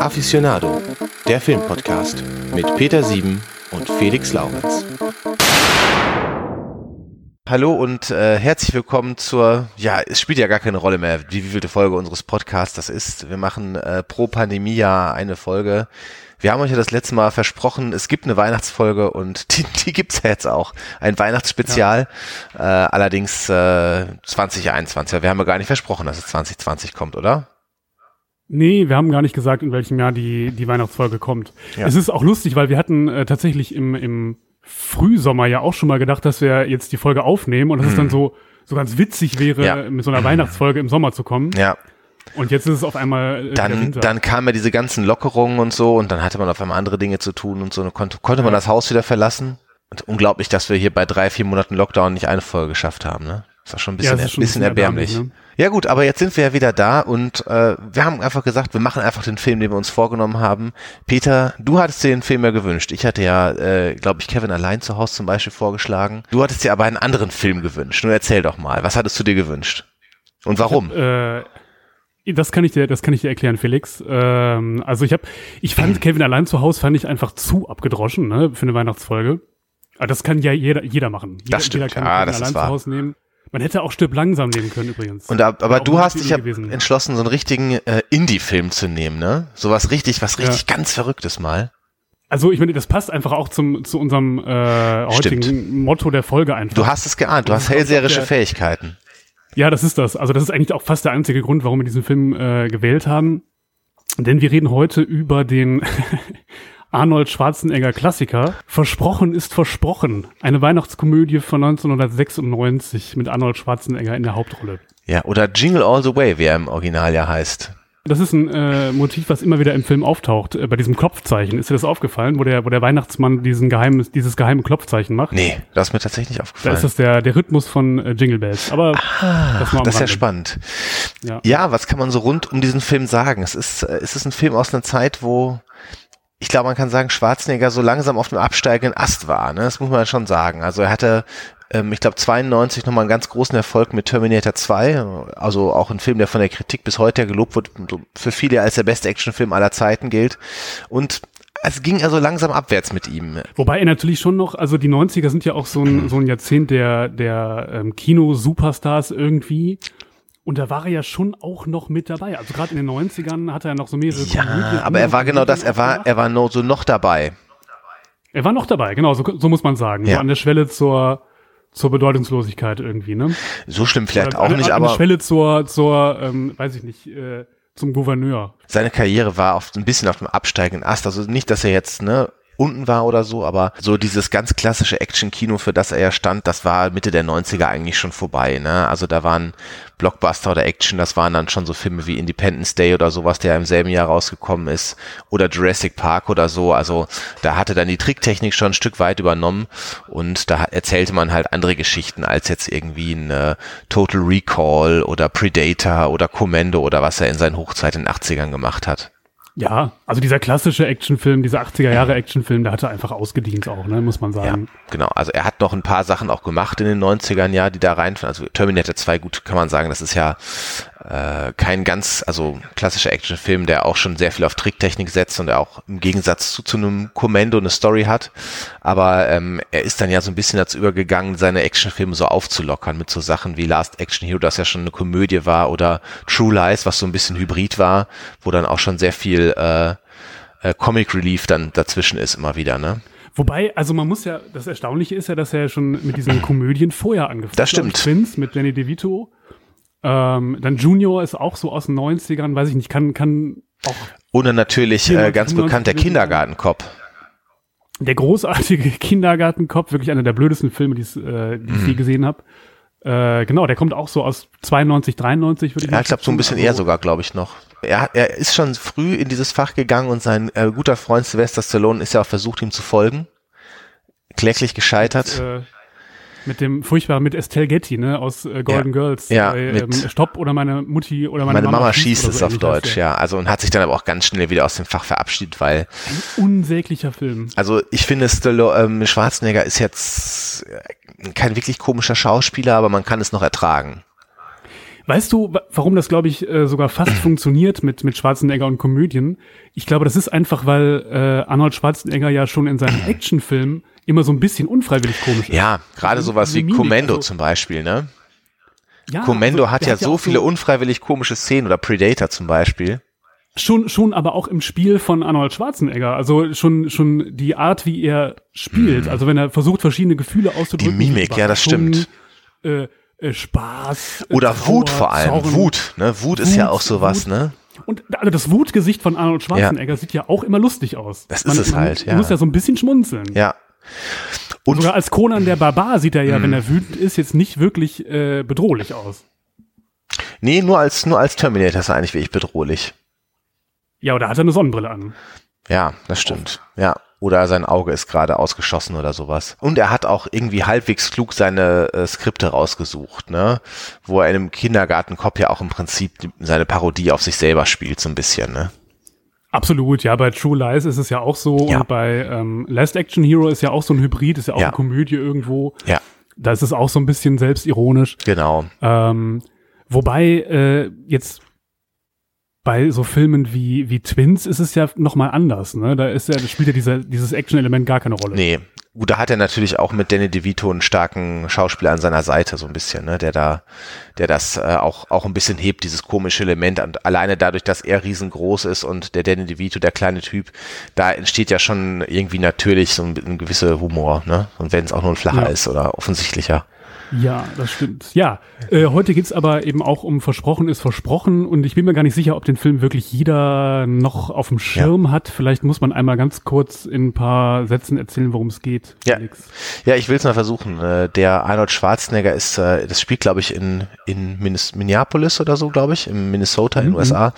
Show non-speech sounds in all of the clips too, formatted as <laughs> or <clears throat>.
Aficionado, der Filmpodcast mit Peter Sieben und Felix Laurenz. Hallo und äh, herzlich willkommen zur, ja, es spielt ja gar keine Rolle mehr, wie wievielte Folge unseres Podcasts das ist. Wir machen äh, pro Pandemie ja eine Folge. Wir haben euch ja das letzte Mal versprochen, es gibt eine Weihnachtsfolge und <laughs> die, die gibt's ja jetzt auch. Ein Weihnachtsspezial, ja. äh, allerdings äh, 2021. Wir haben ja gar nicht versprochen, dass es 2020 kommt, oder? Nee, wir haben gar nicht gesagt, in welchem Jahr die, die Weihnachtsfolge kommt. Ja. Es ist auch lustig, weil wir hatten äh, tatsächlich im, im Frühsommer ja auch schon mal gedacht, dass wir jetzt die Folge aufnehmen und dass hm. es dann so, so ganz witzig wäre, ja. mit so einer Weihnachtsfolge im Sommer zu kommen. Ja. Und jetzt ist es auf einmal. Äh, dann, dann kamen ja diese ganzen Lockerungen und so und dann hatte man auf einmal andere Dinge zu tun und so. Und konnte, konnte man das Haus wieder verlassen. Und unglaublich, dass wir hier bei drei, vier Monaten Lockdown nicht eine Folge geschafft haben, ne? Das war schon ein bisschen, ja, schon ein bisschen, erbärmlich. erbärmlich ne? Ja gut, aber jetzt sind wir ja wieder da und äh, wir haben einfach gesagt, wir machen einfach den Film, den wir uns vorgenommen haben. Peter, du hattest dir den Film ja gewünscht. Ich hatte ja, äh, glaube ich, Kevin allein zu Hause zum Beispiel vorgeschlagen. Du hattest dir aber einen anderen Film gewünscht. Nun erzähl doch mal, was hattest du dir gewünscht? Und warum? Hab, äh das kann ich dir, das kann ich dir erklären, Felix. Ähm, also ich habe, ich fand <clears throat> Kevin allein zu Hause fand ich einfach zu abgedroschen, ne, für eine Weihnachtsfolge. Aber das kann ja jeder, jeder machen. Jeder, das stimmt. Jeder kann ah, Kevin das allein zu Hause nehmen. Man hätte auch Stück langsam nehmen können übrigens. Und aber du hast dich ja entschlossen, so einen richtigen äh, Indie-Film zu nehmen, ne? Sowas richtig, was richtig ja. ganz Verrücktes mal. Also ich meine, das passt einfach auch zum zu unserem äh, heutigen Stimmt. Motto der Folge einfach. Du hast es geahnt, du hast hellseherische Fähigkeiten. Ja, das ist das. Also das ist eigentlich auch fast der einzige Grund, warum wir diesen Film äh, gewählt haben. Denn wir reden heute über den <laughs> Arnold Schwarzenegger Klassiker. Versprochen ist versprochen. Eine Weihnachtskomödie von 1996 mit Arnold Schwarzenegger in der Hauptrolle. Ja, oder Jingle All the Way, wie er im Original ja heißt. Das ist ein äh, Motiv, was immer wieder im Film auftaucht, äh, bei diesem Klopfzeichen. Ist dir das aufgefallen, wo der, wo der Weihnachtsmann diesen geheimes, dieses geheime Klopfzeichen macht? Nee, das ist mir tatsächlich nicht aufgefallen. Da ist das der, der Rhythmus von äh, Jingle Bells. Aber ah, das, das ist ja spannend. Ja. ja, was kann man so rund um diesen Film sagen? Es ist, äh, es ist ein Film aus einer Zeit, wo ich glaube, man kann sagen, Schwarzenegger so langsam auf dem absteigenden Ast war. Ne? Das muss man schon sagen. Also er hatte ähm, ich glaube 92 nochmal einen ganz großen Erfolg mit Terminator 2, also auch ein Film, der von der Kritik bis heute gelobt wird, für viele als der beste Actionfilm aller Zeiten gilt. Und es ging also langsam abwärts mit ihm. Wobei er natürlich schon noch, also die 90er sind ja auch so ein, so ein Jahrzehnt der, der ähm, Kino-Superstars irgendwie. Und da war er ja schon auch noch mit dabei. Also gerade in den 90ern hat er noch so mehrere Ja, Komödien aber er war genau das, er war, er war nur so noch dabei. Er war noch dabei, genau, so, so muss man sagen. Ja. So an der Schwelle zur, zur Bedeutungslosigkeit irgendwie, ne? So schlimm vielleicht auch nicht, aber. Schwelle zur, zur, ähm, weiß ich nicht, äh, zum Gouverneur. Seine Karriere war auf, ein bisschen auf dem absteigenden Ast. Also nicht, dass er jetzt, ne, unten war oder so, aber so dieses ganz klassische Action-Kino, für das er ja stand, das war Mitte der 90er eigentlich schon vorbei. Ne? Also da waren Blockbuster oder Action, das waren dann schon so Filme wie Independence Day oder sowas, der im selben Jahr rausgekommen ist, oder Jurassic Park oder so. Also da hatte dann die Tricktechnik schon ein Stück weit übernommen und da erzählte man halt andere Geschichten als jetzt irgendwie ein äh, Total Recall oder Predator oder Commando oder was er in seinen Hochzeit in den 80ern gemacht hat. Ja, also dieser klassische Actionfilm, dieser 80er Jahre Actionfilm, der hatte einfach ausgedient auch, ne, muss man sagen. Ja, genau. Also er hat noch ein paar Sachen auch gemacht in den 90ern, ja, die da reinfallen. Also Terminator 2, gut, kann man sagen, das ist ja äh, kein ganz, also klassischer Actionfilm, der auch schon sehr viel auf Tricktechnik setzt und der auch im Gegensatz zu, zu einem Kommando eine Story hat. Aber ähm, er ist dann ja so ein bisschen dazu übergegangen, seine Actionfilme so aufzulockern mit so Sachen wie Last Action Hero, das ja schon eine Komödie war, oder True Lies, was so ein bisschen Hybrid war, wo dann auch schon sehr viel äh, äh, Comic Relief dann dazwischen ist immer wieder, ne? Wobei, also man muss ja, das Erstaunliche ist ja, dass er schon mit diesen Komödien vorher angefangen hat. Das stimmt. Twins mit Danny DeVito ähm, dann Junior ist auch so aus den 90ern, weiß ich nicht, kann, kann auch. Ohne natürlich äh, ganz bekannt der Kindergartenkopf. Der großartige <laughs> Kindergartenkopf, wirklich einer der blödesten Filme, die, äh, die ich je mhm. gesehen habe. Äh, genau, der kommt auch so aus 92, 93, würde ich sagen. Ja, ich glaube, so ein bisschen also, eher sogar, glaube ich, noch. Er, er ist schon früh in dieses Fach gegangen und sein äh, guter Freund Sylvester Stallone ist ja auch versucht, ihm zu folgen. Kläglich gescheitert. Und, äh, mit dem furchtbaren, mit Estelle Getty, ne, aus äh, Golden ja. Girls. Ja, äh, ähm, Stopp oder meine Mutti oder meine, meine Mama, Mama schießt es so auf Deutsch, ja. Also und hat sich dann aber auch ganz schnell wieder aus dem Fach verabschiedet, weil. Ein unsäglicher Film. Also ich finde, Stallone, ähm, Schwarzenegger ist jetzt kein wirklich komischer Schauspieler, aber man kann es noch ertragen. Weißt du, warum das, glaube ich, äh, sogar fast <clears throat> funktioniert mit, mit Schwarzenegger und Komödien? Ich glaube, das ist einfach, weil äh, Arnold Schwarzenegger ja schon in seinen <clears throat> Actionfilmen immer so ein bisschen unfreiwillig komisch ist. Ja, gerade sowas wie Commando also, zum Beispiel, ne? Ja, Commando also, hat ja hat so viele so unfreiwillig komische Szenen oder Predator zum Beispiel. Schon, schon, aber auch im Spiel von Arnold Schwarzenegger. Also schon, schon die Art, wie er spielt. Mhm. Also wenn er versucht, verschiedene Gefühle auszudrücken. Die Mimik, ja, das stimmt. Äh, äh, Spaß. Äh, Oder Trauer, Wut vor allem. Zorn. Wut, ne? Wut, Wut ist ja auch sowas, Wut. ne? Und also das Wutgesicht von Arnold Schwarzenegger ja. sieht ja auch immer lustig aus. Das man, ist es halt, ja. Man muss ja so ein bisschen schmunzeln. Ja. Und Sogar als Conan der Barbar sieht er ja, mhm. wenn er wütend ist, jetzt nicht wirklich äh, bedrohlich aus. Nee, nur als, nur als Terminator ist er eigentlich wirklich bedrohlich. Ja, oder hat er eine Sonnenbrille an? Ja, das stimmt. Ja. Oder sein Auge ist gerade ausgeschossen oder sowas. Und er hat auch irgendwie halbwegs klug seine äh, Skripte rausgesucht, ne? Wo er in einem Kindergartenkopf ja auch im Prinzip seine Parodie auf sich selber spielt, so ein bisschen, ne? Absolut, ja, bei True Lies ist es ja auch so ja. und bei ähm, Last Action Hero ist ja auch so ein Hybrid, ist ja auch ja. eine Komödie irgendwo. Ja. Da ist es auch so ein bisschen selbstironisch. Genau. Ähm, wobei äh, jetzt bei so Filmen wie, wie Twins ist es ja nochmal anders, ne? Da ist ja, da spielt ja dieser, dieses Action-Element gar keine Rolle. Nee. Gut, da hat er natürlich auch mit Danny DeVito einen starken Schauspieler an seiner Seite, so ein bisschen, ne? Der da, der das äh, auch, auch ein bisschen hebt, dieses komische Element. Und alleine dadurch, dass er riesengroß ist und der Danny DeVito, der kleine Typ, da entsteht ja schon irgendwie natürlich so ein, ein gewisser Humor, ne? Und wenn es auch nur ein flacher ja. ist oder offensichtlicher. Ja, das stimmt. Ja, äh, heute geht's aber eben auch um Versprochen ist versprochen und ich bin mir gar nicht sicher, ob den Film wirklich jeder noch auf dem Schirm ja. hat. Vielleicht muss man einmal ganz kurz in ein paar Sätzen erzählen, worum es geht. Ja, ja ich will es mal versuchen. Äh, der Arnold Schwarzenegger ist, äh, das spielt glaube ich in, in Minneapolis oder so, glaube ich, in Minnesota in den mhm. USA,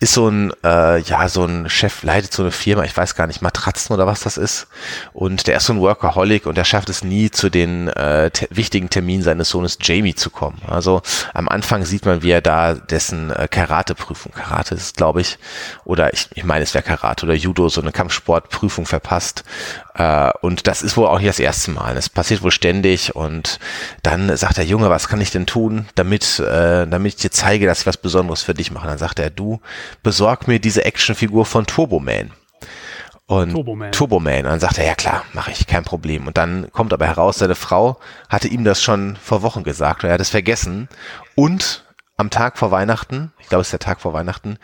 ist so ein, äh, ja, so ein Chef, leitet so eine Firma, ich weiß gar nicht, Matratzen oder was das ist und der ist so ein Workaholic und der schafft es nie zu den äh, wichtigen Terminen Termin seines Sohnes Jamie zu kommen. Also am Anfang sieht man, wie er da dessen äh, Karate-Prüfung, Karate ist glaube ich, oder ich, ich meine es wäre Karate oder Judo, so eine Kampfsportprüfung verpasst. Äh, und das ist wohl auch nicht das erste Mal. Es passiert wohl ständig und dann sagt der Junge, was kann ich denn tun, damit, äh, damit ich dir zeige, dass ich was Besonderes für dich mache. Dann sagt er, du besorg mir diese Actionfigur von Turbo Man. Und Turboman. Turboman. Und dann sagt er, ja klar, mache ich, kein Problem. Und dann kommt aber heraus, seine Frau hatte ihm das schon vor Wochen gesagt und er hat es vergessen. Und am Tag vor Weihnachten, ich glaube es ist der Tag vor Weihnachten,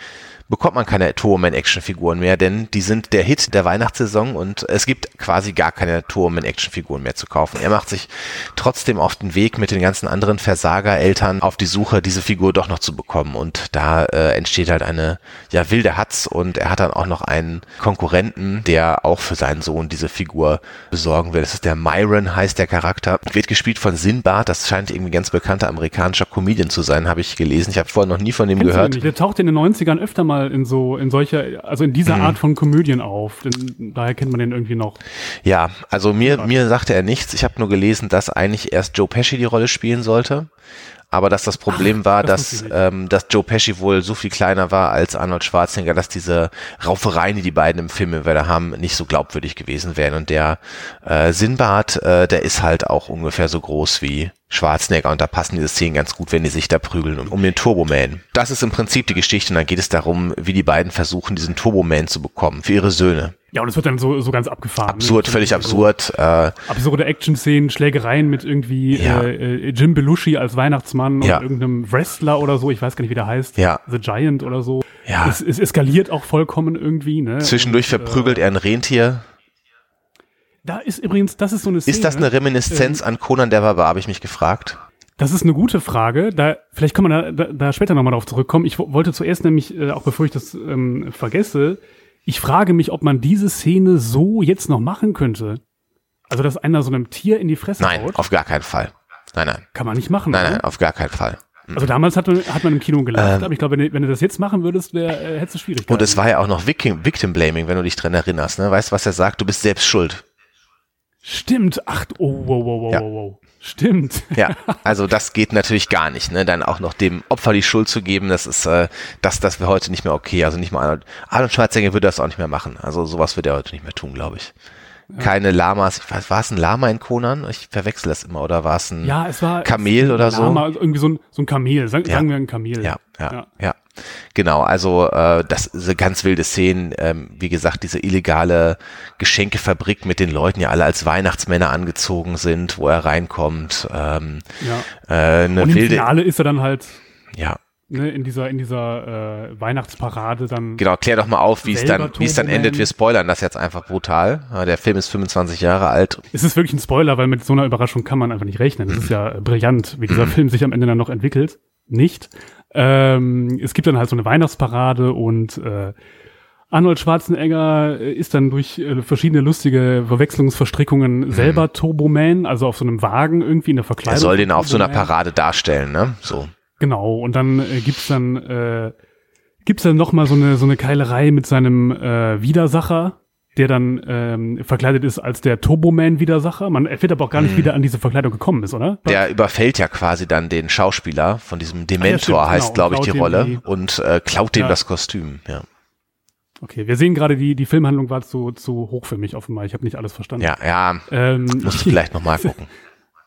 bekommt man keine Turboman-Actionfiguren mehr, denn die sind der Hit der Weihnachtssaison und es gibt quasi gar keine Turboman-Actionfiguren mehr zu kaufen. Er macht sich trotzdem auf den Weg mit den ganzen anderen Versagereltern auf die Suche, diese Figur doch noch zu bekommen und da äh, entsteht halt eine ja wilde Hatz und er hat dann auch noch einen Konkurrenten, der auch für seinen Sohn diese Figur besorgen will. Das ist der Myron, heißt der Charakter. Wird gespielt von Sinbad, das scheint irgendwie ganz bekannter amerikanischer Comedian zu sein, habe ich gelesen. Ich habe vorher noch nie von dem Kennst gehört. Der taucht in den 90ern öfter mal mal in so, in solcher, also in dieser mhm. Art von Komödien auf. Denn daher kennt man den irgendwie noch. Ja, also mir, mir sagte er nichts. Ich habe nur gelesen, dass eigentlich erst Joe Pesci die Rolle spielen sollte aber dass das Problem Ach, war, das dass, ähm, dass Joe Pesci wohl so viel kleiner war als Arnold Schwarzenegger, dass diese Raufereien, die die beiden im Film immer haben, nicht so glaubwürdig gewesen wären. Und der äh, Sinbad, äh, der ist halt auch ungefähr so groß wie Schwarzenegger und da passen diese Szenen ganz gut, wenn die sich da prügeln um, um den Turboman. Das ist im Prinzip die Geschichte und dann geht es darum, wie die beiden versuchen, diesen Turboman zu bekommen für ihre Söhne. Ja, und es wird dann so, so ganz abgefahren. Ne? Absurd, ne? völlig so absurd. Äh, absurde Action-Szenen, Schlägereien mit irgendwie ja. äh, Jim Belushi als Weihnachtsmann ja. oder irgendeinem Wrestler oder so, ich weiß gar nicht, wie der heißt. Ja. The Giant oder so. Ja. Es, es eskaliert auch vollkommen irgendwie. Ne? Zwischendurch und, verprügelt äh, er ein Rentier. Da ist übrigens, das ist so eine Szene. Ist das eine Reminiszenz ähm, an Conan der Barbar, habe ich mich gefragt. Das ist eine gute Frage. Da, vielleicht kann man da, da, da später nochmal drauf zurückkommen. Ich wollte zuerst nämlich, äh, auch bevor ich das ähm, vergesse, ich frage mich, ob man diese Szene so jetzt noch machen könnte. Also, dass einer so einem Tier in die Fresse Nein, haut. auf gar keinen Fall. Nein, nein. Kann man nicht machen. Nein, oder? nein, auf gar keinen Fall. Mhm. Also damals hat man, hat man im Kino gelacht, ähm, aber ich glaube, wenn, wenn, du das jetzt machen würdest, wär, äh, hättest du Schwierigkeiten. Und es war ja auch noch Victim, Victim Blaming, wenn du dich dran erinnerst. Ne? Weißt du, was er sagt? Du bist selbst schuld. Stimmt. Ach, oh, wow, wow, wow, ja. wow. Stimmt. Ja, <laughs> also das geht natürlich gar nicht, ne? Dann auch noch dem Opfer die Schuld zu geben, das ist, äh, das, das wäre heute nicht mehr okay. Also nicht mal Arnold, Arnold Schwarzenegger würde das auch nicht mehr machen. Also sowas würde er heute nicht mehr tun, glaube ich. Keine Lamas. Ich weiß, war es ein Lama in Conan? Ich verwechsel das immer. Oder war es ein Ja, es war Kamel oder so? Lama, also irgendwie so ein, so ein Kamel, sagen, Ja. sagen wir ein Kamel. Ja, ja, ja. Genau, also äh, das sind ganz wilde Szenen. Ähm, wie gesagt, diese illegale Geschenkefabrik mit den Leuten, die alle als Weihnachtsmänner angezogen sind, wo er reinkommt. Ähm, ja. äh, eine Und im wilde, Finale ist er dann halt ja, ne, in dieser, in dieser äh, Weihnachtsparade dann. genau. Klär doch mal auf, wie es dann, wie es dann endet. Wir spoilern das jetzt einfach brutal. Der Film ist 25 Jahre alt. Es ist wirklich ein Spoiler, weil mit so einer Überraschung kann man einfach nicht rechnen. Es ist ja brillant, wie dieser <clears throat> Film sich am Ende dann noch entwickelt. Nicht. Ähm, es gibt dann halt so eine Weihnachtsparade und äh, Arnold Schwarzenegger ist dann durch äh, verschiedene lustige Verwechslungsverstrickungen selber Turboman, also auf so einem Wagen irgendwie in der Er Verkleidung. soll den auf so einer. Parade darstellen, ne? So. Genau, und dann äh, gibt's dann äh, gibt's dann noch mal so eine so eine Keilerei mit seinem äh, Widersacher, der dann ähm, verkleidet ist als der Turboman-Widersacher. Man erfährt aber auch gar nicht, wie der an diese Verkleidung gekommen ist, oder? Der überfällt ja quasi dann den Schauspieler von diesem Dementor, genau, heißt und glaube ich die dem Rolle, die- und äh, klaut dem Ja. das Kostüm. Ja, Okay, wir sehen gerade, die, die Filmhandlung war zu, zu hoch für mich offenbar. Ich habe nicht alles verstanden. ja, ja Ähm, musst du vielleicht nochmal <laughs> gucken.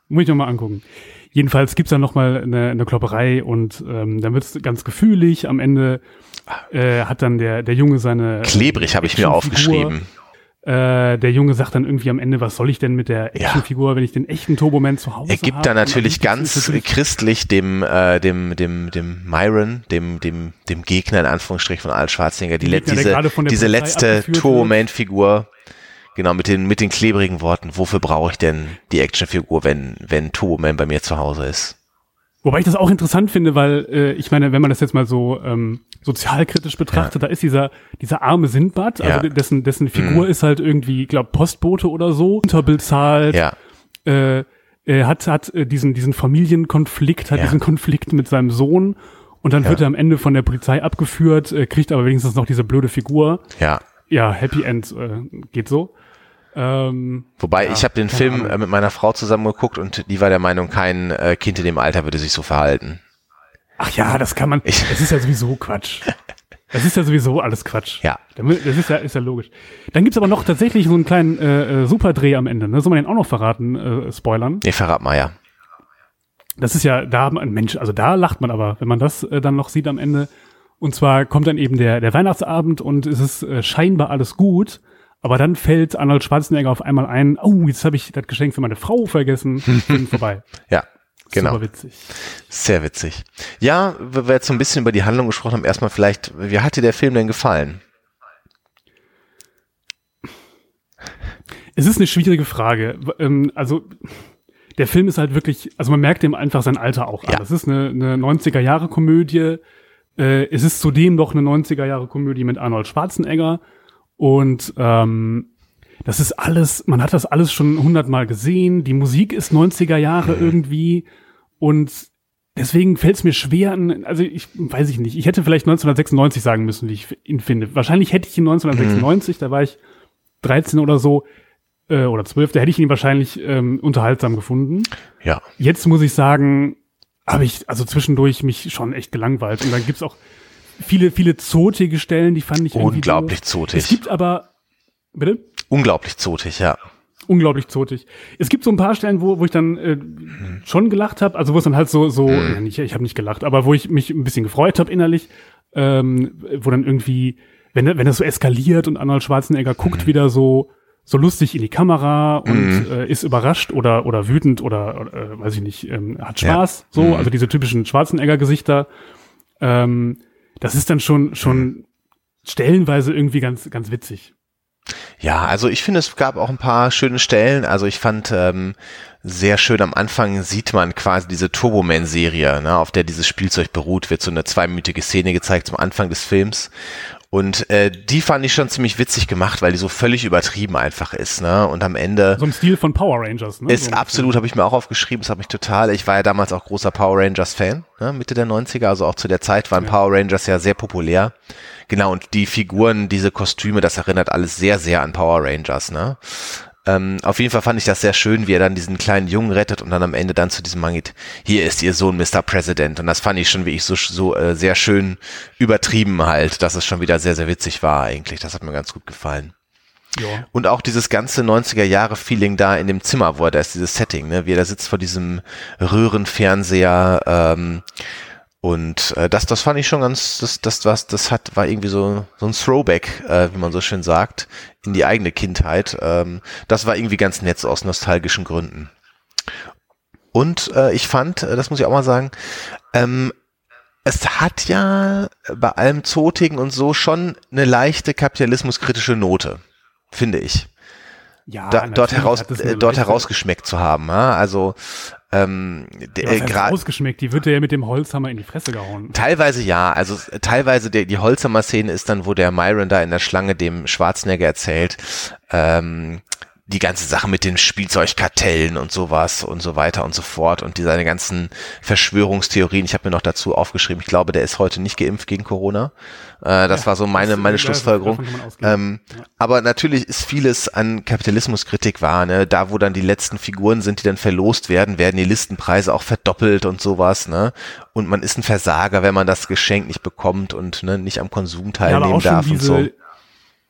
Muss ich noch mal angucken. Jedenfalls gibt's dann noch mal eine, eine Klopperei und ähm, dann wird's ganz gefühlig. Am Ende äh, hat dann der, der Junge seine Klebrig habe ich mir aufgeschrieben. Äh, der Junge sagt dann irgendwie am Ende, was soll ich denn mit der Ja. Actionfigur, wenn ich den echten Turboman zu Hause Er gibt hab? da Und natürlich ganz natürlich- christlich dem, äh, dem, dem, dem Myron, dem, dem, dem Gegner in Anführungsstrichen von Arnold Schwarzenegger, die, Gegner, der diese, diese letzte. Turboman-Figur, genau, mit den, mit den klebrigen Worten, wofür brauche ich denn die Actionfigur, wenn, wenn Turboman bei mir zu Hause ist? Wobei ich das auch interessant finde, weil äh, ich meine, wenn man das jetzt mal so ähm, sozialkritisch betrachtet, da ist dieser dieser arme Sindbad, also Ja. Mhm. dessen dessen Figur ist halt irgendwie, ich glaube Postbote oder so, unterbezahlt, Ja, äh, er hat hat äh, diesen diesen Familienkonflikt, hat Ja. diesen Konflikt mit seinem Sohn und dann Ja. wird er am Ende von der Polizei abgeführt, äh, kriegt aber wenigstens noch diese blöde Figur. ja. Ja, Happy End äh, geht so. Ähm, Wobei, Ja, ich habe den Film Ahnung. äh, mit meiner Frau zusammen geguckt und die war der Meinung, kein äh, Kind in dem Alter würde sich so verhalten. ach ja, das kann man. Ich- Es ist ja sowieso Quatsch. Es ist ja sowieso alles Quatsch. Ja. Das ist ja, ist ja logisch. Dann gibt's aber noch tatsächlich so einen kleinen äh, äh, Superdreh am Ende. Ne? Soll man den auch noch verraten, äh, spoilern? Nee, verrat mal, ja. Das ist ja, da haben Mensch, also da lacht man aber, wenn man das äh, dann noch sieht am Ende. Und zwar kommt dann eben der, der Weihnachtsabend und es ist äh, scheinbar alles gut. Aber dann fällt Arnold Schwarzenegger auf einmal ein, oh, jetzt habe ich das Geschenk für meine Frau vergessen. <laughs> Film vorbei. Ja, genau. Super witzig. Sehr witzig. Ja, wir jetzt so ein bisschen über die Handlung gesprochen haben, erstmal vielleicht, wie hat dir der Film denn gefallen? Es ist eine schwierige Frage. Ähm, also der Film ist halt wirklich, also man merkt ihm einfach sein Alter auch an. Ja. Es ist eine, eine 90er-Jahre-Komödie. Äh, es ist zudem noch eine 90er-Jahre-Komödie mit Arnold Schwarzenegger. Und ähm, das ist alles, man hat das alles schon hundertmal gesehen. Die Musik ist 90er Jahre irgendwie. Und deswegen fällt es mir schwer, an- also ich weiß ich nicht. Ich hätte vielleicht 1996 sagen müssen, wie ich ihn finde. Wahrscheinlich hätte ich ihn 1996, da war ich 13 oder so, äh, oder 12, da hätte ich ihn wahrscheinlich ähm, unterhaltsam gefunden. Ja. Jetzt muss ich sagen, habe ich also zwischendurch mich schon echt gelangweilt. Und dann gibt's auch viele, viele zotige Stellen, die fand ich Unglaublich doof. zotig. Es gibt aber, bitte? Unglaublich zotig, ja. Unglaublich zotig. Es gibt so ein paar Stellen, wo, wo ich dann äh, schon gelacht habe, also wo es dann halt so, so, ja, nicht, ich habe nicht gelacht, aber wo ich mich ein bisschen gefreut habe innerlich, ähm, wo dann irgendwie, wenn, wenn das so eskaliert und Arnold Schwarzenegger guckt wieder so, so lustig in die Kamera und äh, ist überrascht oder, oder wütend oder, oder äh, weiß ich nicht, ähm, hat Spaß, so, also diese typischen Schwarzenegger-Gesichter. Ähm, das ist dann schon, schon stellenweise irgendwie ganz, ganz witzig. Ja, also ich finde, es gab auch ein paar schöne Stellen. Also ich fand ähm, sehr schön am Anfang sieht man quasi diese Turboman-Serie, ne, auf der dieses Spielzeug beruht, wird so eine zweiminütige Szene gezeigt zum Anfang des Films. Und äh, die fand ich schon ziemlich witzig gemacht, weil die so völlig übertrieben einfach ist, ne? Und am Ende So im Stil von Power Rangers, ne? ist so ein absolut, habe ich mir auch aufgeschrieben, das hat mich total, ich war ja damals auch großer Power Rangers Fan, ne, Mitte der 90er, also auch zu der Zeit waren Power Rangers ja sehr populär. Genau, und die Figuren, diese Kostüme, das erinnert alles sehr, sehr an Power Rangers, ne? Ähm, auf jeden Fall fand ich das sehr schön, wie er dann diesen kleinen Jungen rettet und dann am Ende dann zu diesem Mann geht, hier ist ihr Sohn Mr. President. Und das fand ich schon wie ich so, so äh, sehr schön übertrieben halt, dass es schon wieder sehr, sehr witzig war eigentlich. Das hat mir ganz gut gefallen. Ja. Und auch dieses ganze 90er Jahre Feeling da in dem Zimmer, wo er da ist, dieses Setting, ne, wie er da sitzt vor diesem Röhrenfernseher, ähm, und äh, das, das fand ich schon ganz, das, das, was, das hat, war irgendwie so, so ein Throwback, äh, wie man so schön sagt, in die eigene Kindheit. Ähm, das war irgendwie ganz nett aus nostalgischen Gründen. Und äh, ich fand, äh, das muss ich auch mal sagen, ähm, es hat ja bei allem Zotigen und so schon eine leichte kapitalismuskritische Note, finde ich. Ja, da, dort, heraus, äh, dort herausgeschmeckt zu haben. Ja? Also ähm, ja, äh, gerade ausgeschmeckt, die wird ja mit dem Holzhammer in die Fresse gehauen. Teilweise ja, also teilweise der, die Holzhammer-Szene ist dann, wo der Myron da in der Schlange dem Schwarzenegger erzählt, ähm, die ganze Sache mit den Spielzeugkartellen und sowas und so weiter und so fort und diese ganzen Verschwörungstheorien. Ich habe mir noch dazu aufgeschrieben, ich glaube, der ist heute nicht geimpft gegen Corona. Äh, das ja, war so meine, meine Schlussfolgerung. Ähm, ja. Aber natürlich ist vieles an Kapitalismuskritik wahr. Ne? Da, wo dann die letzten Figuren sind, die dann verlost werden, werden die Listenpreise auch verdoppelt und sowas. Ne? Und man ist ein Versager, wenn man das Geschenk nicht bekommt und ne, nicht am Konsum teilnehmen ja, darf und so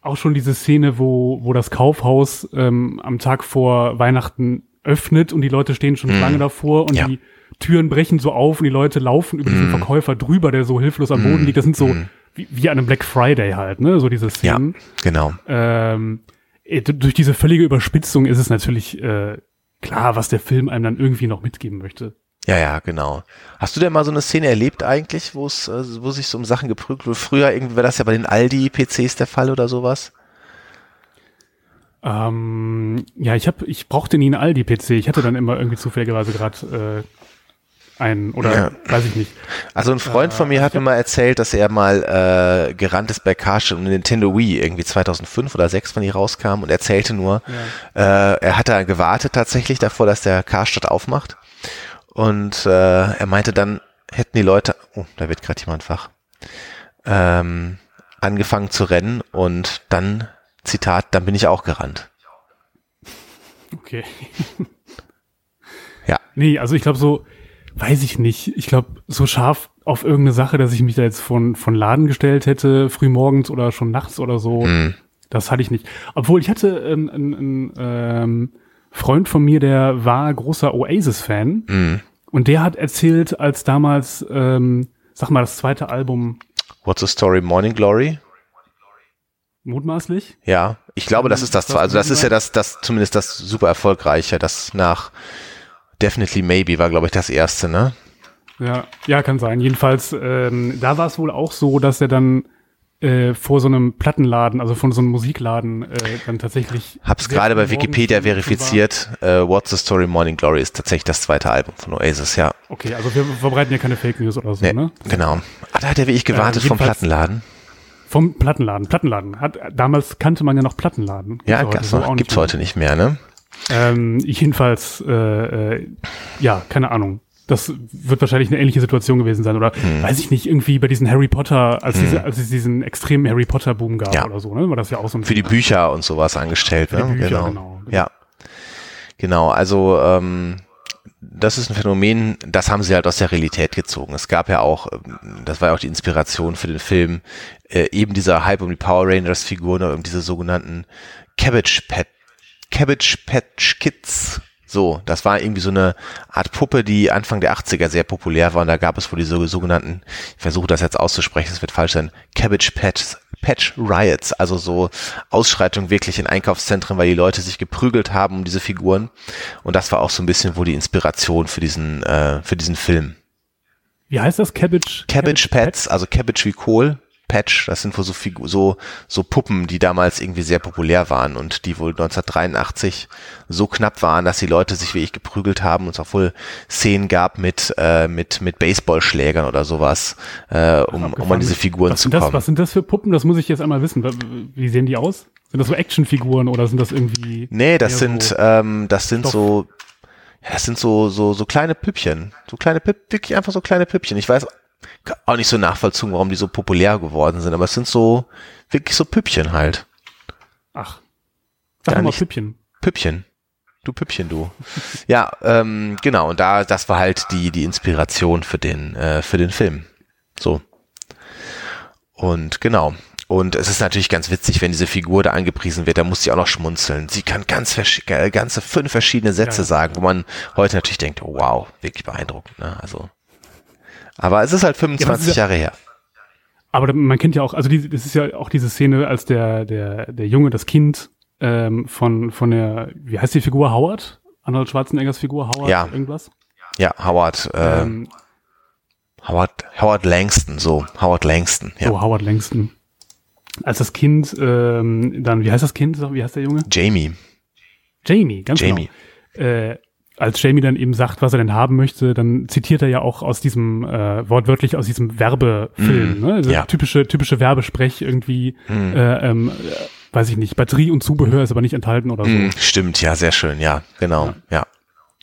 auch schon diese Szene, wo, wo das Kaufhaus ähm, am Tag vor Weihnachten öffnet und die Leute stehen schon mm. lange davor und ja. die Türen brechen so auf und die Leute laufen über mm. diesen mhm. Verkäufer drüber, der so hilflos am Boden mm. liegt. Das sind so mhm. wie, wie an einem Black Friday halt, ne? So diese Szenen. Ja, genau. Ähm, äh, durch diese völlige Überspitzung ist es natürlich äh, klar, was der Film einem dann irgendwie noch mitgeben möchte. Ja, ja, genau. Hast du denn mal so eine Szene erlebt eigentlich, wo es, äh, wo sich so um Sachen geprügelt wurde? Früher irgendwie war das ja bei den Aldi-PCs der Fall oder sowas? Ähm, ja, ich habe, ich brauchte nie einen Aldi-PC. Ich hatte dann immer irgendwie zufälligerweise gerade äh, einen oder ja. weiß ich nicht. Also ein Freund von mir hat mir mal erzählt, dass er mal äh, gerannt ist bei Karstadt und Nintendo Wii irgendwie 2005 oder 2006, wenn die rauskam und erzählte nur, ja. äh, er hatte gewartet tatsächlich davor, dass der Karstadt aufmacht und äh, er meinte dann, hätten die Leute, oh, da wird gerade jemand wach, ähm, angefangen zu rennen und dann, Zitat, dann bin ich auch gerannt. Okay. ja. Nee, also ich glaube so, weiß ich nicht. Ich glaube, so scharf auf irgendeine Sache, dass ich mich da jetzt von, von Laden gestellt hätte, früh morgens oder schon nachts oder so, mm. das hatte ich nicht. Obwohl ich hatte ähm, einen, einen ähm, Freund von mir, der war großer Oasis-Fan. Mm. Und der hat erzählt, als damals, ähm, sag mal, das zweite Album. What's the Story? Morning Glory? Mutmaßlich? Ja, ich glaube, das ist das, also das ist ja das, das, zumindest das super erfolgreiche, das nach Definitely Maybe war, glaube ich, das erste, ne? Ja, ja, kann sein. Jedenfalls, ähm, da war es wohl auch so, dass er dann äh, vor so einem Plattenladen, also von so einem Musikladen, äh, dann tatsächlich. Hab's gerade bei Wikipedia verifiziert. Äh, What's the Story Morning Glory ist tatsächlich das zweite Album von Oasis, ja. Okay, also wir verbreiten ja keine Fake News oder so, nee, ne? Genau. Ah, da hat er wie ich gewartet äh, vom Plattenladen. Vom Plattenladen. Plattenladen. Hat, damals kannte man ja noch Plattenladen. Gibt's ja, heute so noch, gibt's heute nicht mehr, ne? Ähm, jedenfalls, äh, äh, ja, keine Ahnung. Das wird wahrscheinlich eine ähnliche Situation gewesen sein. Oder hm. weiß ich nicht, irgendwie bei diesen Harry Potter, als, hm. diese, als es diesen extremen Harry Potter-Boom gab ja. oder so, ne? War das ja auch so ein Für die Bücher und sowas angestellt, Für ne? Bücher, genau. genau. Ja. Genau, also ähm, das ist ein Phänomen, das haben sie halt aus der Realität gezogen. Es gab ja auch, ähm, das war ja auch die Inspiration für den Film, äh, eben dieser Hype um die Power Rangers Figuren, um diese sogenannten Cabbage Patch, Cabbage Patch Kids so, das war irgendwie so eine Art Puppe, die Anfang der 80er sehr populär war und da gab es wohl diese sogenannten, ich versuche das jetzt auszusprechen, es wird falsch sein, Cabbage Patch, Patch Riots, also so Ausschreitungen wirklich in Einkaufszentren, weil die Leute sich geprügelt haben um diese Figuren und das war auch so ein bisschen wohl die Inspiration für diesen, äh, für diesen Film. Wie heißt das? Cabbage? Cabbage, Cabbage Pets, also Cabbage wie Kohl, Patch, das sind wohl so, Figu so, so Puppen, die damals irgendwie sehr populär waren und die wohl 1983 so knapp waren, dass die Leute sich wie ich geprügelt haben und es auch wohl Szenen gab mit, äh, mit, mit Baseballschlägern oder sowas, äh, um, um an diese Figuren was zu kommen. Das, was sind das für Puppen? Das muss ich jetzt einmal wissen. Wie sehen die aus? Sind das so Actionfiguren oder sind das irgendwie? Nee, das sind, so ähm, das sind Stoff? so, das sind so, so, so kleine Püppchen. So kleine Püpp, wirklich einfach so kleine Püppchen. Ich weiß auch nicht so nachvollziehen, warum die so populär geworden sind, aber es sind so wirklich so Püppchen halt. Ach. Sag mal Püppchen. Püppchen. Du Püppchen, du. <laughs> ja, ähm, genau, und da, das war halt die, die Inspiration für den, äh, für den Film. So. Und genau. Und es ist natürlich ganz witzig, wenn diese Figur da angepriesen wird, da muss sie auch noch schmunzeln. Sie kann ganz ganze fünf verschiedene Sätze ja. sagen, wo man heute natürlich denkt, oh, wow, wirklich beeindruckend. Ne? Also, aber es ist halt 25 ja, Jahre her. Aber man kennt ja auch, also die, das ist ja auch diese Szene, als der, der, der Junge, das Kind ähm, von, von der, wie heißt die Figur, Howard? Arnold Schwarzeneggers Figur, Howard, ja. irgendwas? Ja, Howard, äh, ähm, Howard, Howard Langston, so, Howard Langston, ja. So, Howard Langston. Als das Kind, ähm, dann, wie heißt das Kind? Wie heißt der Junge? Jamie. Jamie, ganz Jamie. genau. Äh, als Jamie dann eben sagt, was er denn haben möchte, dann zitiert er ja auch aus diesem, äh, wortwörtlich aus diesem Werbefilm, mm, ne? Also ja. typische, typische Werbesprech irgendwie, mm. äh, ähm, weiß ich nicht, Batterie und Zubehör ist aber nicht enthalten oder so. Mm, stimmt, ja, sehr schön, ja, genau, ja. ja.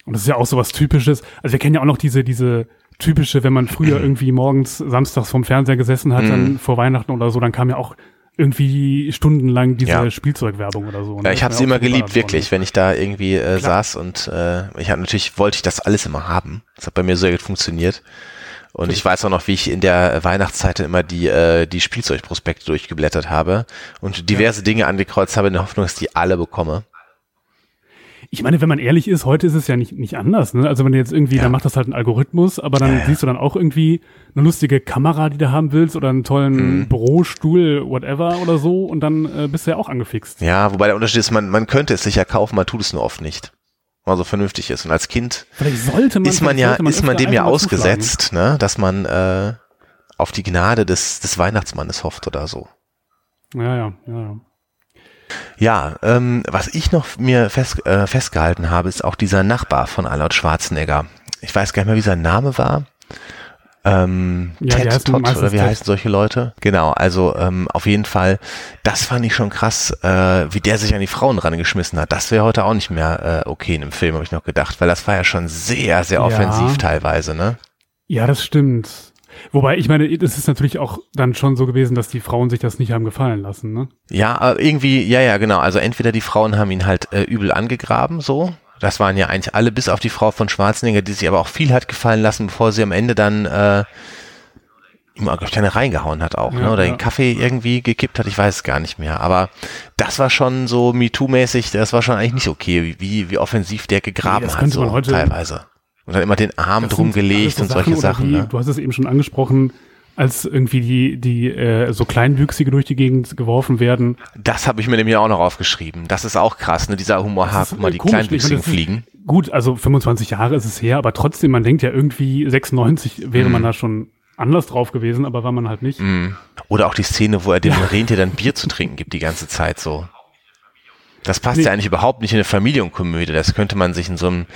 Und das ist ja auch so was Typisches. Also wir kennen ja auch noch diese, diese typische, wenn man früher <clears throat> irgendwie morgens, samstags vom Fernseher gesessen hat, dann vor Weihnachten oder so, dann kam ja auch irgendwie stundenlang diese ja. Spielzeugwerbung oder so. Ne? Ja, ich habe sie immer geliebt, wirklich, wenn ich da irgendwie äh, saß und äh, ich habe natürlich wollte ich das alles immer haben. Das hat bei mir sehr gut funktioniert. Und ich weiß auch noch, wie ich in der Weihnachtszeit immer die, äh, die Spielzeugprospekte durchgeblättert habe und diverse ja. Dinge angekreuzt habe in der Hoffnung, dass ich die alle bekomme. Ich meine, wenn man ehrlich ist, heute ist es ja nicht, nicht anders. Ne? Also wenn du jetzt irgendwie, ja. dann macht das halt ein Algorithmus, aber dann ja, siehst du dann auch irgendwie eine lustige Kamera, die du haben willst oder einen tollen mhm. Bürostuhl, whatever oder so und dann äh, bist du ja auch angefixt. Ja, wobei der Unterschied ist, man, man könnte es sicher kaufen, man tut es nur oft nicht. Weil so vernünftig ist. Und als Kind man, ist man ja, man ist man dem ja ausgesetzt, ne, dass man äh, auf die Gnade des, des Weihnachtsmannes hofft oder so. Ja, ja, ja, ja. Ähm, was ich noch mir fest, äh, festgehalten habe, ist auch dieser Nachbar von Arnold Schwarzenegger. Ich weiß gar nicht mehr, wie sein Name war. Ähm, ja, Ted Todd oder wie Ted. heißen solche Leute? Genau, also ähm, auf jeden Fall, das fand ich schon krass, äh, wie der sich an die Frauen rangeschmissen hat. Das wäre heute auch nicht mehr äh, okay in einem Film, habe ich noch gedacht, weil das war ja schon sehr, sehr offensiv ja. teilweise, ne? Ja, das stimmt. Wobei, ich meine, es ist natürlich auch dann schon so gewesen, dass die Frauen sich das nicht haben gefallen lassen, ne? Ja, irgendwie, ja, ja, genau. Also entweder die Frauen haben ihn halt äh, übel angegraben, so. Das waren ja eigentlich alle, bis auf die Frau von Schwarzenegger, die sich aber auch viel hat gefallen lassen, bevor sie am Ende dann äh, ihm auch eine reingehauen hat auch, ne? ja, ne? Oder ja. den Kaffee irgendwie gekippt hat, ich weiß es gar nicht mehr. Aber das war schon so MeToo-mäßig, das war schon eigentlich nicht okay, wie, wie offensiv der gegraben nee, hat, so teilweise. Und dann immer den Arm drum gelegt und solche Sachen. Die, ne? Du hast es eben schon angesprochen, als irgendwie die, die äh, so Kleinwüchsige durch die Gegend geworfen werden. Das habe ich mir nämlich auch noch aufgeschrieben. Das ist auch krass, ne? Dieser Humor, guck mal, die komisch, Kleinwüchsigen meine, fliegen. Gut, also 25 Jahre ist es her, aber trotzdem, man denkt ja irgendwie 96 wäre mm. man da schon anders drauf gewesen, aber war man halt nicht. Mm. Oder auch die Szene, wo er dem ja. Rentier dann Bier zu trinken gibt die ganze Zeit so. Das passt nee. ja eigentlich überhaupt nicht in eine Familienkomödie. Das könnte man sich in so einem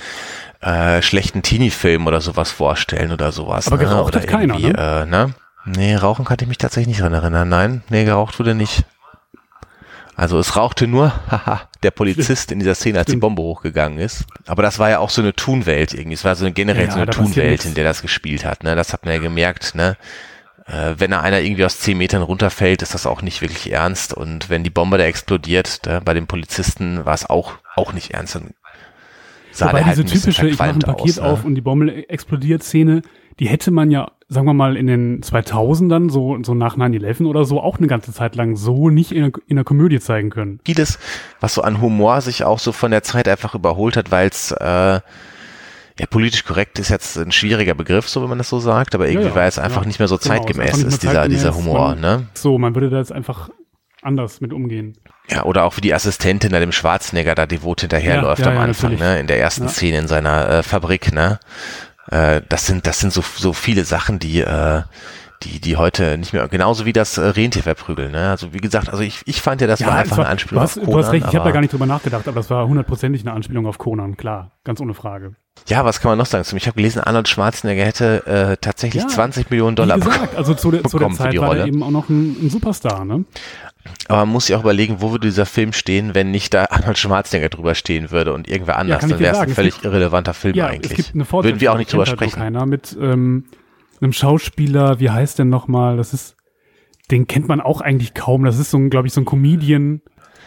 äh, schlechten Teenie-Film oder sowas vorstellen oder sowas. Aber ne? geraucht oder hat keiner, ne? Äh, ne? Nee, rauchen kann ich mich tatsächlich nicht dran erinnern. Nein, nee, geraucht wurde nicht. Also es rauchte nur, <laughs> haha, der Polizist in dieser Szene, als Stimmt. die Bombe hochgegangen ist. Aber das war ja auch so eine Tunwelt irgendwie. Es war so eine generell ja, so eine Tunwelt, in der das gespielt hat. Ne? Das hat man ja gemerkt, ne? Äh, wenn da einer irgendwie aus zehn Metern runterfällt, ist das auch nicht wirklich ernst. Und wenn die Bombe da explodiert, da, bei den Polizisten war es auch, auch nicht ernst. Dann sah Wobei halt diese typische, ich mache ein Paket aus, ne? auf und die Bombe explodiert Szene, die hätte man ja, sagen wir mal, in den 2000ern, so, so nach 9-11 oder so, auch eine ganze Zeit lang so nicht in, in der Komödie zeigen können. Vieles, was so an Humor sich auch so von der Zeit einfach überholt hat, weil es äh, ja, politisch korrekt ist jetzt ein schwieriger Begriff, so wenn man das so sagt, aber irgendwie, ja, ja, weil es einfach ja. nicht mehr so genau, zeitgemäß ist, ist dieser, dieser Humor, man, ne? So, man würde da jetzt einfach anders mit umgehen. Ja, oder auch wie die Assistentin da dem Schwarzenegger da devot hinterherläuft am Anfang, ne? In der ersten Szene in seiner äh, Fabrik, ne? Äh, das sind, das sind so, so viele Sachen, die, äh, die, die heute nicht mehr, genauso wie das äh, Rentier verprügeln. Ne? Also wie gesagt, also ich, ich fand ja, das ja, war einfach war, eine Anspielung du hast, auf Conan. Du hast recht, ich habe da gar nicht drüber nachgedacht, aber das war hundertprozentig eine Anspielung auf Conan, klar, ganz ohne Frage. Ja, was kann man noch sagen? Ich habe gelesen, Arnold Schwarzenegger hätte äh, tatsächlich ja, 20 Millionen Dollar wie gesagt, also zu der, <laughs> zu der Zeit war er eben auch noch ein, ein Superstar, ne? Aber man muss sich auch überlegen, wo würde dieser Film stehen, wenn nicht da Arnold Schwarzenegger drüber stehen würde und irgendwer anders, ja, dann wäre es ein völlig gibt, irrelevanter Film ja, eigentlich. Es gibt eine Würden wir auch nicht drüber sprechen. Keiner mit ähm, einem Schauspieler, wie heißt der nochmal? Das ist, den kennt man auch eigentlich kaum. Das ist so ein, glaube ich, so ein Comedian.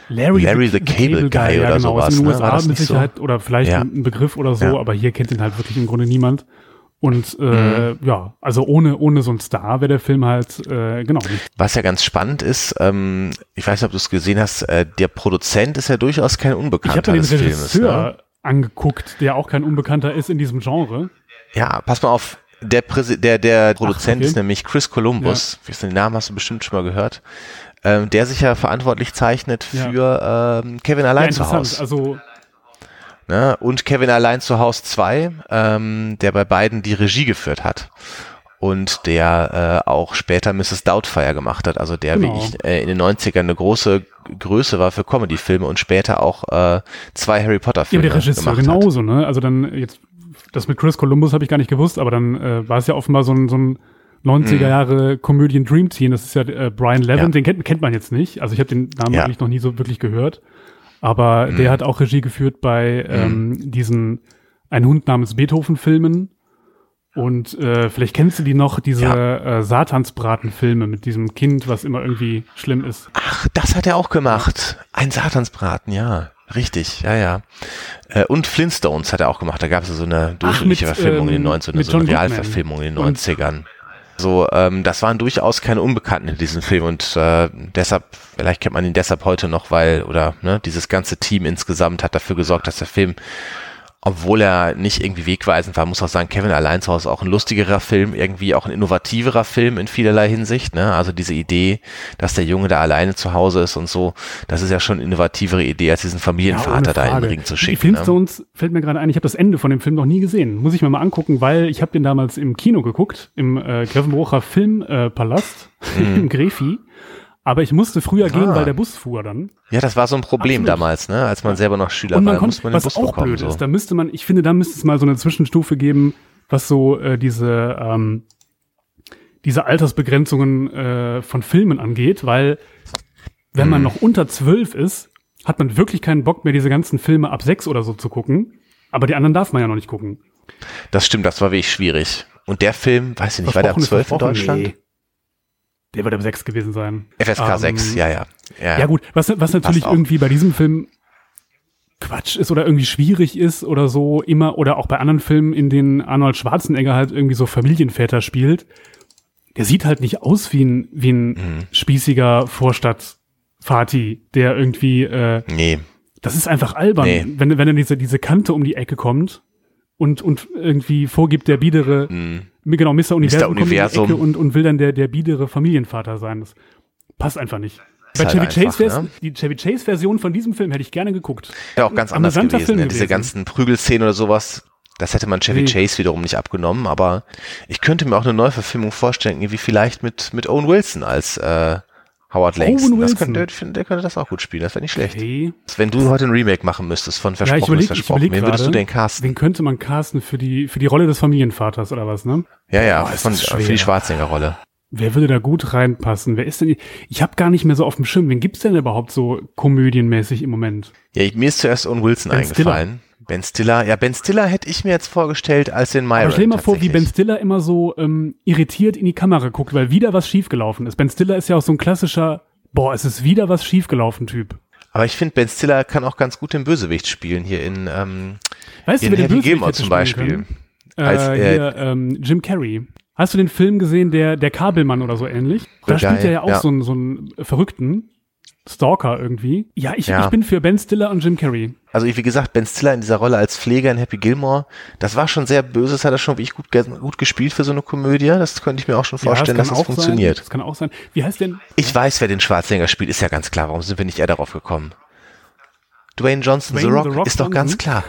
Larry, Larry the, the, Cable, Cable Guy, Guy, oder genau, sowas. in den USA ne? mit Sicherheit so? oder vielleicht ja. ein Begriff oder so, ja. aber hier kennt ihn halt wirklich im Grunde niemand. Und äh, mhm. ja, also ohne, ohne so einen Star wäre der Film halt, äh, genau. Nicht. Was ja ganz spannend ist, ähm, ich weiß nicht, ob du es gesehen hast, äh, der Produzent ist ja durchaus kein Unbekannter ich des den Regisseur Filmes. Ne? angeguckt, der auch kein Unbekannter ist in diesem Genre. Ja, pass mal auf, der, Präsi der, der Produzent Ach, okay. ist nämlich Chris Columbus. Ja. Den Namen hast du bestimmt schon mal gehört. Ähm, der sich ja verantwortlich zeichnet für ja. ähm, Kevin allein ja, zu Hause. Also Ne? Und Kevin allein zu Haus 2, ähm, der bei beiden die Regie geführt hat. Und der äh, auch später Mrs. Doubtfire gemacht hat, also der, genau. wie ich äh, in den 90ern eine große Größe war für Comedy-Filme und später auch äh, zwei Harry Potter-Filme. Ja, der Regisseur genauso, ne? Also dann jetzt, das mit Chris Columbus habe ich gar nicht gewusst, aber dann äh, war es ja offenbar so ein, so ein 90er mhm. Jahre Comedian Dream Team, das ist ja äh, Brian Levin, ja. den kennt, kennt man jetzt nicht. Also ich habe den Namen ja. eigentlich noch nie so wirklich gehört. Aber mhm. der hat auch Regie geführt bei ähm, mhm. diesen Ein Hund namens Beethoven-Filmen. Und äh, vielleicht kennst du die noch, diese ja. äh, Satansbraten-Filme mit diesem Kind, was immer irgendwie schlimm ist. Ach, das hat er auch gemacht. Ein Satansbraten, ja. Richtig, ja, ja. Äh, und Flintstones hat er auch gemacht. Da gab es so eine durchschnittliche Verfilmung ähm, in den 90ern, so eine Realverfilmung in den 90ern. So, ähm, das waren durchaus keine Unbekannten in diesem Film und äh, deshalb, vielleicht kennt man ihn deshalb heute noch, weil, oder ne, dieses ganze Team insgesamt hat dafür gesorgt, dass der Film obwohl er nicht irgendwie wegweisend war, muss auch sagen, Kevin allein zu Hause auch ein lustigerer Film, irgendwie auch ein innovativerer Film in vielerlei Hinsicht. Ne? Also diese Idee, dass der Junge da alleine zu Hause ist und so, das ist ja schon eine innovativere Idee, als diesen Familienvater ja, da in den Ring zu schicken. Die Flintstones ne? fällt mir gerade ein, ich habe das Ende von dem Film noch nie gesehen. Muss ich mir mal angucken, weil ich habe den damals im Kino geguckt, im äh, Grevenbrocher Filmpalast, äh, <laughs> mhm. im Grefi. Aber ich musste früher ah. gehen, weil der Bus fuhr dann. Ja, das war so ein Problem Absolut. damals, ne? Als man selber noch Schüler und man war, konnte, musste man was auch bekommen. Blöd so. ist, da müsste man, ich finde, da müsste es mal so eine Zwischenstufe geben, was so äh, diese ähm, diese Altersbegrenzungen äh, von Filmen angeht, weil wenn man hm. noch unter zwölf ist, hat man wirklich keinen Bock mehr, diese ganzen Filme ab sechs oder so zu gucken. Aber die anderen darf man ja noch nicht gucken. Das stimmt, das war wirklich schwierig. Und der Film, weiß ich nicht, war der ab zwölf in Deutschland? Nee. Der wird am 6 gewesen sein. FSK ähm, 6, ja, ja, ja. Ja, gut, was, was natürlich irgendwie bei diesem Film Quatsch ist oder irgendwie schwierig ist oder so, immer, oder auch bei anderen Filmen, in denen Arnold Schwarzenegger halt irgendwie so Familienväter spielt, der sieht halt nicht aus wie ein, wie ein mhm. spießiger Vorstadtfati, der irgendwie, äh, nee. Das ist einfach albern, nee. wenn, wenn er diese, diese Kante um die Ecke kommt und, und irgendwie vorgibt, der biedere, mhm genau, Mr. Universum, Mr. Universum. Und, und will dann der, der biedere Familienvater sein. Das passt einfach nicht. Bei halt Chevy einfach, Chase, ne? die Chevy Chase Version von diesem Film hätte ich gerne geguckt. Ja, auch ganz anders gewesen. Film ne? Diese ganzen Prügelszenen oder sowas, das hätte man Chevy nee. Chase wiederum nicht abgenommen, aber ich könnte mir auch eine Neuverfilmung vorstellen, wie vielleicht mit, mit Owen Wilson als äh, Howard Langston. Das könnte, der, könnte das auch gut spielen, das wäre nicht schlecht. Okay. Wenn du heute ein Remake machen müsstest von Versprochen ja, überleg, Versprochen, wen würdest du denn casten? Wen könnte man casten für die, für die Rolle des Familienvaters oder was, ne? Ja, ja, oh, von, für die Schwarzenegger-Rolle. Wer würde da gut reinpassen? Wer ist denn, ich habe gar nicht mehr so auf dem Schirm. Wen gibt's denn überhaupt so komödienmäßig im Moment? Ja, mir ist zuerst Owen Wilson ben eingefallen. Stiller. Ben Stiller, ja, Ben Stiller hätte ich mir jetzt vorgestellt als den Myron. Aber stell dir mal vor, wie Ben Stiller immer so ähm, irritiert in die Kamera guckt, weil wieder was schiefgelaufen ist. Ben Stiller ist ja auch so ein klassischer boah, es ist wieder was schiefgelaufen, Typ. Aber ich finde, Ben Stiller kann auch ganz gut den Bösewicht spielen hier in, ähm, weißt in du, Happy Gilmore zum Beispiel. Äh, Als, äh, hier, ähm, Jim Carrey. Hast du den Film gesehen, der, der Kabelmann oder so ähnlich? Da spielt er ja auch ja. so einen, so einen Verrückten. Stalker irgendwie. Ja ich, ja. ich bin für Ben Stiller und Jim Carrey. Also wie gesagt, Ben Stiller in dieser Rolle als Pfleger in Happy Gilmore, das war schon sehr böse, das hat er schon wirklich gut, gut gespielt für so eine Komödie. Das könnte ich mir auch schon vorstellen, ja, das dass das funktioniert. Sein. Das kann auch sein. Wie heißt denn? Ich weiß, wer den Schwarzenegger spielt, ist ja ganz klar. Warum sind wir nicht eher darauf gekommen? Dwayne Johnson, Dwayne The, Rock, The Rock, ist doch ganz klar.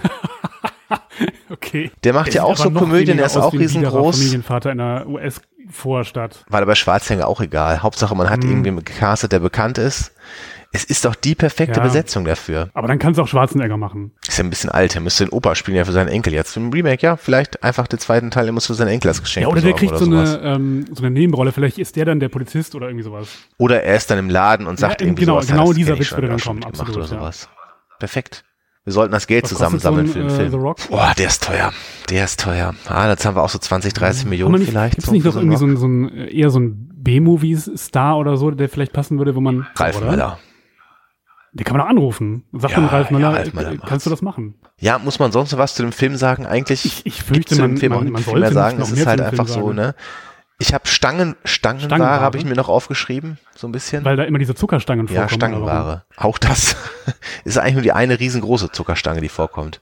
<laughs> okay. Der macht der ja auch so Komödien, der ist auch riesengroß. Familienvater in einer US Vorstadt. War aber bei Schwarzenegger auch egal. Hauptsache, man hat hm. irgendwie gecastet, der bekannt ist. Es ist doch die perfekte ja. Besetzung dafür. Aber dann kannst du auch Schwarzenegger machen. Ist ja ein bisschen alt, er müsste den Opa spielen ja für seinen Enkel. Jetzt im Remake, ja, vielleicht einfach den zweiten Teil, er muss für seinen Enkel das Geschenk Ja, oder der kriegt so eine, ähm, so eine Nebenrolle. Vielleicht ist der dann der Polizist oder irgendwie sowas. Oder er ist dann im Laden und sagt ja, irgendwie genau, sowas. Genau, dieser Witz würde dann kommen, absolut. Oder sowas. Perfekt. Wir sollten das Geld zusammensammeln so für den äh, Film. Rock? Boah, der ist teuer. Der ist teuer. Ah, jetzt haben wir auch so 20, 30 Millionen nicht, vielleicht. Gibt es nicht noch irgendwie so ein, so ein, eher so ein B-Movies-Star oder so, der vielleicht passen würde, wo man. Ralf oder? Möller. Den kann man doch anrufen. Sag Ja, dann Ralf ja, Möller, Ralf Möller äh, macht's. kannst du das machen? Ja, muss man sonst was zu dem Film sagen? Eigentlich Ich, ich gibt's fürchte, zu man, dem Film auch man, nicht man sollte mehr sagen. noch Es ist halt einfach so, ne? Ich habe Stangen, Stangenware Stangenware. habe ich mir noch aufgeschrieben, so ein bisschen. Weil da immer diese Zuckerstangen ja, vorkommen. warum? Stangenware. Auch das <laughs> ist eigentlich nur die eine riesengroße Zuckerstange, die vorkommt.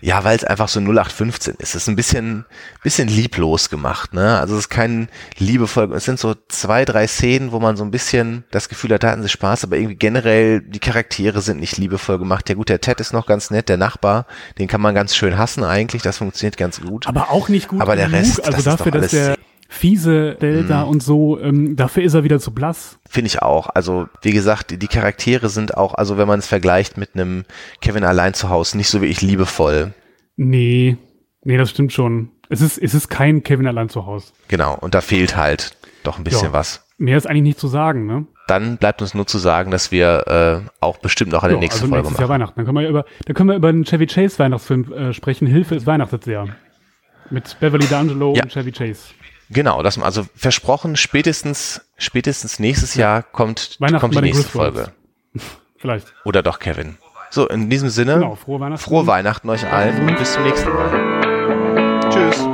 Ja, weil es einfach so 0815 ist. Es ist ein bisschen, bisschen lieblos gemacht, ne? Also es ist kein liebevoll, es sind so zwei, drei Szenen, wo man so ein bisschen das Gefühl hat, da hatten sie Spaß, aber irgendwie generell, die Charaktere sind nicht liebevoll gemacht. Ja gut, der Ted ist noch ganz nett, der Nachbar, den kann man ganz schön hassen eigentlich, das funktioniert ganz gut. Aber auch nicht gut Aber der genug. Rest, also das ist dafür, doch dass alles- der fiese Delta und so, ähm, dafür ist er wieder zu blass. Finde ich auch. Also, wie gesagt, die, die Charaktere sind auch, also wenn man es vergleicht mit einem Kevin allein zu Hause, nicht so wirklich liebevoll. Nee, nee, das stimmt schon. Es ist, es ist kein Kevin allein zu Hause. Genau. Und da fehlt halt doch ein bisschen Ja. was. Mehr ist eigentlich nicht zu sagen, ne? Dann bleibt uns nur zu sagen, dass wir äh, auch bestimmt noch eine Ja, nächste also Folge nächstes Jahr machen. Weihnachten. Dann können wir über, dann können wir über den Chevy Chase Weihnachtsfilm äh, sprechen. Hilfe, es weihnachtet sehr. Mit Beverly D'Angelo Ja. und Chevy Chase. Genau, das also versprochen, spätestens, spätestens nächstes Jahr kommt, kommt die nächste. Folge. <laughs> Vielleicht. Oder doch Kevin. So, in diesem Sinne, Genau, frohe Weihnachten. frohe Weihnachten euch allen und bis zum nächsten Mal. Tschüss.